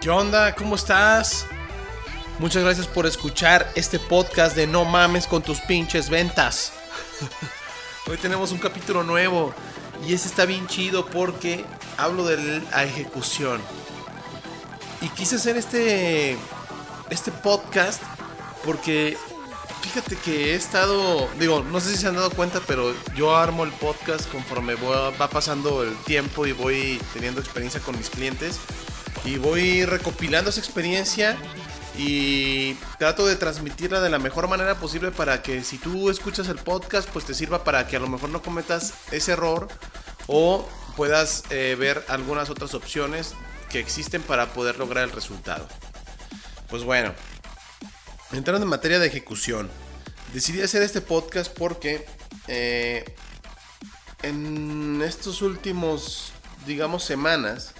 ¿Qué onda? ¿Cómo estás? Muchas gracias por escuchar este podcast de No mames con tus pinches ventas. Hoy tenemos un capítulo nuevo y este está bien chido porque hablo de la ejecución. Y quise hacer este este podcast porque fíjate que he estado, digo, no sé si se han dado cuenta, pero yo armo el podcast conforme va pasando el tiempo y voy teniendo experiencia con mis clientes y voy recopilando esa experiencia y trato de transmitirla de la mejor manera posible para que si tú escuchas el podcast pues te sirva para que a lo mejor no cometas ese error o puedas eh, ver algunas otras opciones que existen para poder lograr el resultado. Pues bueno, entrando en materia de ejecución, decidí hacer este podcast porque eh, en estos últimos, digamos, semanas,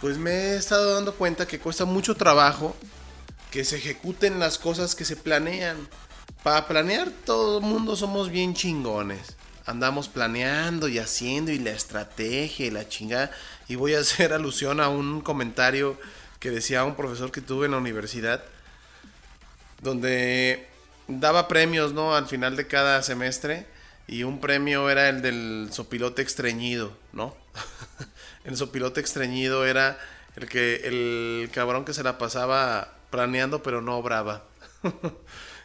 pues me he estado dando cuenta que cuesta mucho trabajo que se ejecuten las cosas que se planean. Para planear todo el mundo somos bien chingones. Andamos planeando y haciendo y la estrategia y la chingada. Y voy a hacer alusión a un comentario que decía un profesor que tuve en la universidad. Donde daba premios, ¿no? Al final de cada semestre. Y un premio era el del sopilote extrañido, ¿no? el sopilote extrañido era el que el cabrón que se la pasaba planeando pero no obraba.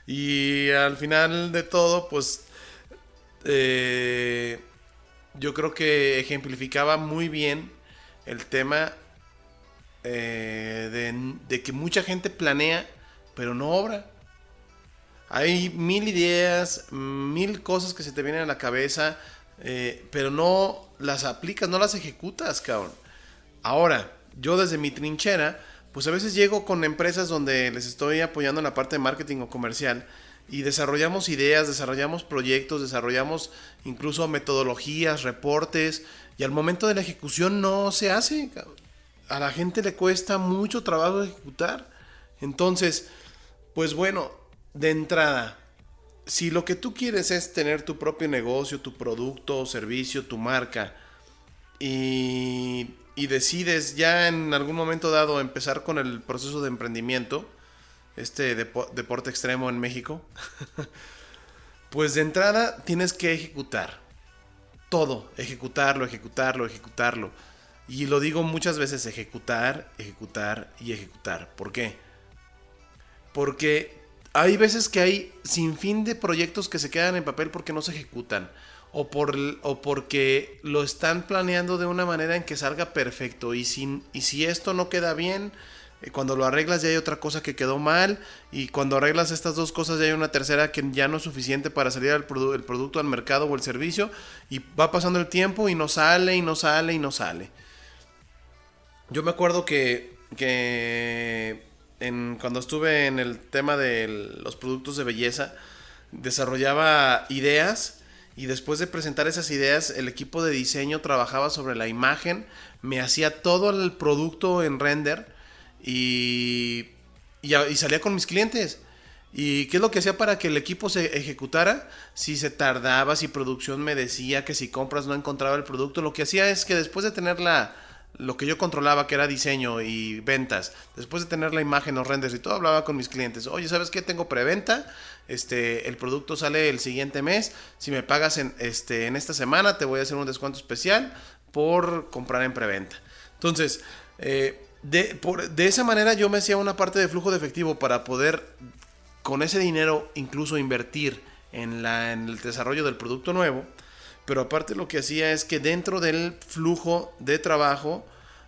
y al final de todo, pues eh, yo creo que ejemplificaba muy bien el tema eh, de, de, que mucha gente planea pero no obra. Hay mil ideas, mil cosas que se te vienen a la cabeza, eh, pero no las aplicas, no las ejecutas, cabrón. Ahora, yo desde mi trinchera, pues a veces llego con empresas donde les estoy apoyando en la parte de marketing o comercial y desarrollamos ideas, desarrollamos proyectos, desarrollamos incluso metodologías, reportes y al momento de la ejecución no se hace. A la gente le cuesta mucho trabajo ejecutar. Entonces, pues bueno, de entrada, si lo que tú quieres es tener tu propio negocio, tu producto, servicio, tu marca y y decides ya en algún momento dado empezar con el proceso de emprendimiento, este deporte extremo en México, pues de entrada tienes que ejecutar todo, ejecutarlo, ejecutarlo, ejecutarlo. Y lo digo muchas veces, ejecutar, ejecutar y ejecutar. ¿Por qué? Porque hay veces que hay sin fin de proyectos que se quedan en papel porque no se ejecutan o, por, o porque lo están planeando de una manera en que salga perfecto. Y, sin, y si esto no queda bien, eh, cuando lo arreglas ya hay otra cosa que quedó mal. Y cuando arreglas estas dos cosas ya hay una tercera que ya no es suficiente para salir el, producto al mercado o el servicio. Y va pasando el tiempo y no sale y no sale y no sale. Yo me acuerdo que, que en, cuando estuve en el tema de los productos de belleza, desarrollaba ideas y después de presentar esas ideas, el equipo de diseño trabajaba sobre la imagen, me hacía todo el producto en render y, y, salía con mis clientes. ¿Y qué es lo que hacía para que el equipo se ejecutara? Si se tardaba, si producción me decía que si compras no encontraba el producto, lo que hacía es que después de tener la, lo que yo controlaba, que era diseño y ventas, después de tener la imagen, los renders y todo, hablaba con mis clientes. Oye, ¿sabes qué? Tengo preventa, este, el producto sale el siguiente mes. Si me pagas en, este, en esta semana, te voy a hacer un descuento especial por comprar en preventa. Entonces, eh, de, de esa manera yo me hacía una parte de flujo de efectivo para poder con ese dinero incluso invertir en, la, en el desarrollo del producto nuevo pero aparte lo que hacía es que dentro del flujo de trabajo,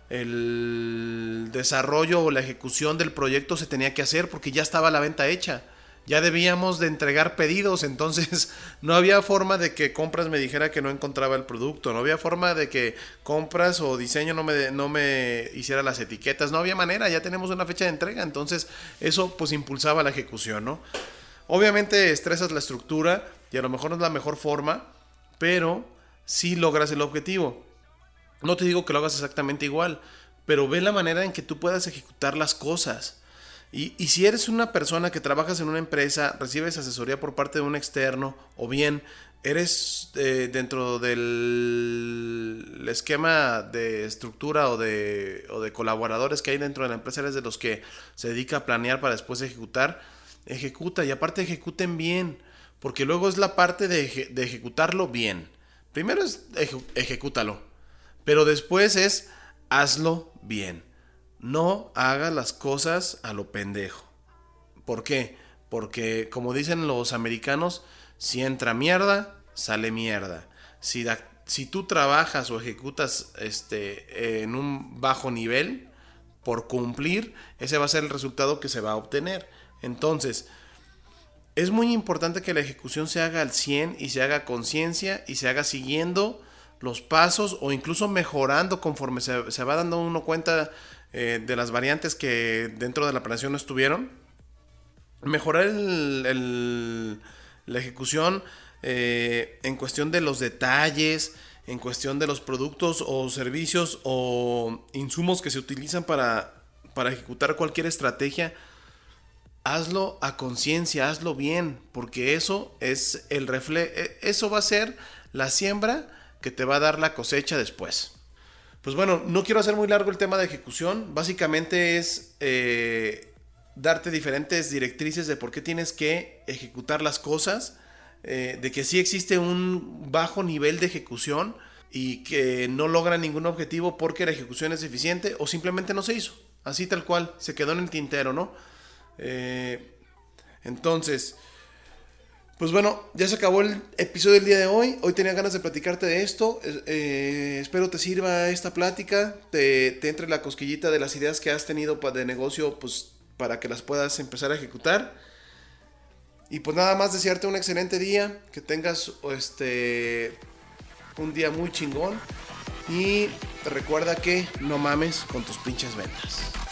el desarrollo o la ejecución del proyecto se tenía que hacer porque ya estaba la venta hecha. Ya debíamos de entregar pedidos, entonces no había forma de que compras me dijera que no encontraba el producto, no había forma de que compras o diseño no me, no me hiciera las etiquetas, no había manera, ya tenemos una fecha de entrega, entonces eso pues impulsaba la ejecución, ¿no? Obviamente estresas la estructura y a lo mejor no es la mejor forma, pero si logras el objetivo. No te digo que lo hagas exactamente igual, pero ve la manera en que tú puedas ejecutar las cosas. Y, y, si eres una persona que trabajas en una empresa, recibes asesoría por parte de un externo, o bien eres eh, dentro del esquema de estructura o de, o de colaboradores que hay dentro de la empresa, eres de los que se dedica a planear para después ejecutar, ejecuta y aparte ejecuten bien, porque luego es la parte de, ejecutarlo bien. Primero es ejecútalo, pero después es hazlo bien. No hagas las cosas a lo pendejo. ¿Por qué? Porque como dicen los americanos, si entra mierda, sale mierda. Si, si tú trabajas o ejecutas este, en un bajo nivel, por cumplir, ese va a ser el resultado que se va a obtener. Entonces, es muy importante que la ejecución se haga al 100 y se haga conciencia y se haga siguiendo los pasos o incluso mejorando conforme se, va dando uno cuenta eh, de las variantes que dentro de la planeación no estuvieron. Mejorar el, la ejecución eh, en cuestión de los detalles, en cuestión de los productos o servicios o insumos que se utilizan para, para ejecutar cualquier estrategia, hazlo a conciencia, hazlo bien, porque eso es el refle e, eso va a ser la siembra que te va a dar la cosecha después. Pues bueno, no quiero hacer muy largo el tema de ejecución, básicamente es eh, darte diferentes directrices de por qué tienes que ejecutar las cosas eh, de que sí existe un bajo nivel de ejecución y que no logra ningún objetivo porque la ejecución es deficiente o simplemente no se hizo. Así tal cual, se quedó en el tintero, ¿no? Eh, entonces, pues bueno, ya se acabó el episodio del día de hoy. Hoy tenía ganas de platicarte de esto. Eh, espero te sirva esta plática, te, te, entre la cosquillita de las ideas que has tenido de negocio, pues para que las puedas empezar a ejecutar. Y pues nada más desearte un excelente día, que tengas este un día muy chingón y recuerda que no mames con tus pinches ventas.